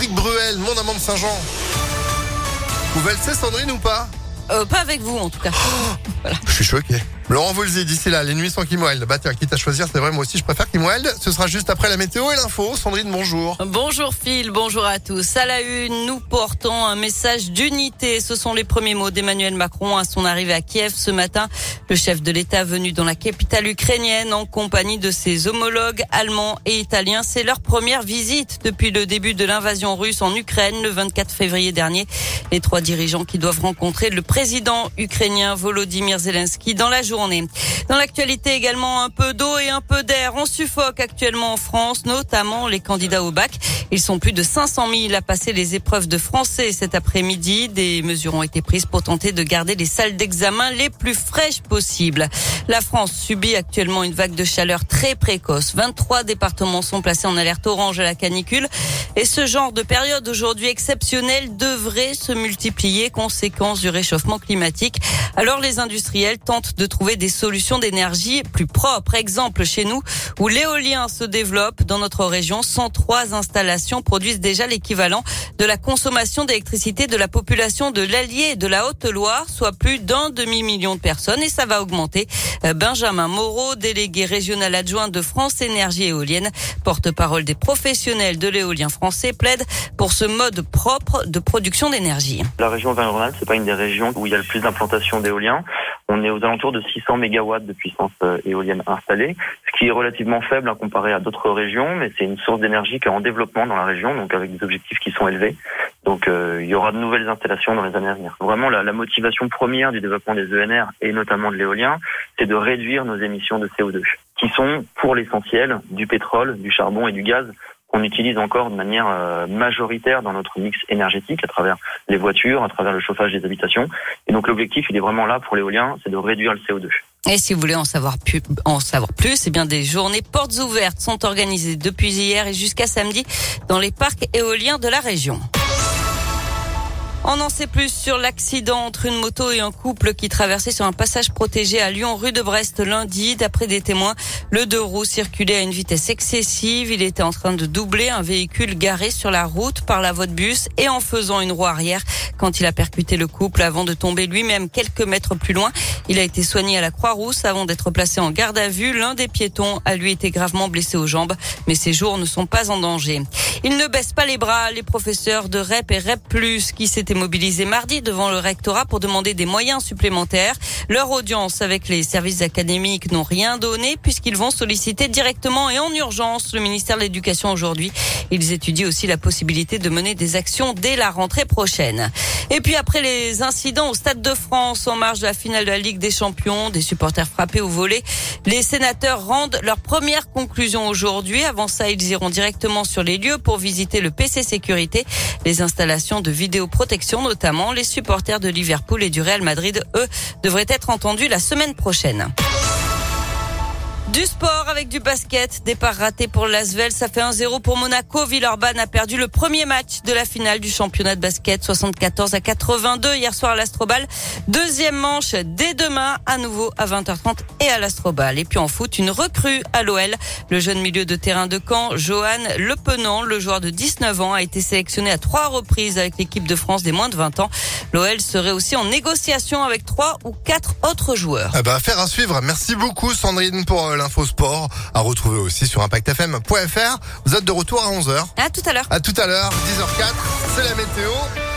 Patrick Bruel, mon amant de Saint-Jean. Vous sait Sandrine ou pas? Euh, Pas avec vous en tout cas. voilà. Je suis choqué. Laurent Voulzy, d'ici là, les nuits sans Kim Bah tiens, quitte à choisir, c'est vrai, moi aussi je préfère Kim Ce sera juste après la météo et l'info. Sandrine, bonjour. Bonjour Phil, bonjour à tous. À la une, nous portons un message d'unité. Ce sont les premiers mots d'Emmanuel Macron à son arrivée à Kiev ce matin. Le chef de l'État venu dans la capitale ukrainienne en compagnie de ses homologues allemands et italiens. C'est leur première visite depuis le début de l'invasion russe en Ukraine le 24 février dernier. Les trois dirigeants qui doivent rencontrer le président ukrainien Volodymyr Zelensky dans la journée dans l'actualité également, un peu d'eau et un peu d'air. On suffoque actuellement en France, notamment les candidats au bac. Ils sont plus de 500 000 à passer les épreuves de français cet après-midi. Des mesures ont été prises pour tenter de garder les salles d'examen les plus fraîches possibles. La France subit actuellement une vague de chaleur très précoce. 23 départements sont placés en alerte orange à la canicule. Et ce genre de période aujourd'hui exceptionnelle devrait se multiplier, conséquence du réchauffement climatique. Alors les industriels tentent de trouver des solutions d'énergie plus propres. Exemple chez nous, où l'éolien se développe dans notre région, 103 installations produisent déjà l'équivalent de la consommation d'électricité de la population de l'Allier et de la Haute-Loire, soit plus d'un demi-million de personnes et ça va augmenter. Euh, Benjamin Moreau, délégué régional adjoint de France Énergie Éolienne, porte-parole des professionnels de l'éolien français, plaide pour ce mode propre de production d'énergie. La région Val-Rhône-Alpes, c'est pas une des régions où il y a le plus d'implantation d'éolien. On est aux alentours de 600 mégawatts de puissance euh, éolienne installée, ce qui est relativement faible à comparé à d'autres régions, mais c'est une source d'énergie qui est en développement dans la région, donc avec des objectifs qui sont élevés. Donc euh, il y aura de nouvelles installations dans les années à venir. Vraiment, la, la motivation première du développement des ENR et notamment de l'éolien, c'est de réduire nos émissions de CO2, qui sont pour l'essentiel du pétrole, du charbon et du gaz qu'on utilise encore de manière euh, majoritaire dans notre mix énergétique à travers les voitures, à travers le chauffage des habitations. Et donc l'objectif, il est vraiment là pour l'éolien, c'est de réduire le CO2. Et si vous voulez en savoir plus, en savoir plus, eh bien des journées portes ouvertes sont organisées depuis hier et jusqu'à samedi dans les parcs éoliens de la région. On en sait plus sur l'accident entre une moto et un couple qui traversait sur un passage protégé à Lyon, rue de Brest, lundi. D'après des témoins, le deux roues circulait à une vitesse excessive. Il était en train de doubler un véhicule garé sur la route par la voie de bus et en faisant une roue arrière quand il a percuté le couple avant de tomber lui-même quelques mètres plus loin. Il a été soigné à la Croix-Rousse avant d'être placé en garde à vue. L'un des piétons a lui été gravement blessé aux jambes, mais ses jours ne sont pas en danger. Ils ne baissent pas les bras, les professeurs de REP et REP+, qui s'étaient mobilisés mardi devant le rectorat pour demander des moyens supplémentaires. Leur audience avec les services académiques n'ont rien donné puisqu'ils vont solliciter directement et en urgence le ministère de l'Éducation aujourd'hui. Ils étudient aussi la possibilité de mener des actions dès la rentrée prochaine. Et puis après les incidents au Stade de France en marge de la finale de la Ligue des Champions, des supporters frappés au volet, les sénateurs rendent leur première conclusion aujourd'hui. Avant ça, ils iront directement sur les lieux pour visiter le PC Sécurité, les installations de vidéoprotection notamment. Les supporters de Liverpool et du Real Madrid, eux, devraient être entendus la semaine prochaine. Du sport avec du basket. Départ raté pour l'Asvel. Ça fait 1-0 pour Monaco. Villeurbanne a perdu le premier match de la finale du championnat de basket 74 à 82 hier soir à l'Astrobal. Deuxième manche dès demain à nouveau à 20h30 et à l'Astrobal. Et puis en foot, une recrue à l'OL. Le jeune milieu de terrain de Caen, Johan Lepenant, le joueur de 19 ans, a été sélectionné à trois reprises avec l'équipe de France des moins de 20 ans. L'OL serait aussi en négociation avec trois ou quatre autres joueurs. Eh ben, affaire à suivre. Merci beaucoup Sandrine pour euh, l'info sport à retrouver aussi sur impactfm.fr. Vous êtes de retour à 11h. À tout à l'heure. À tout à l'heure, 10h04, c'est la météo.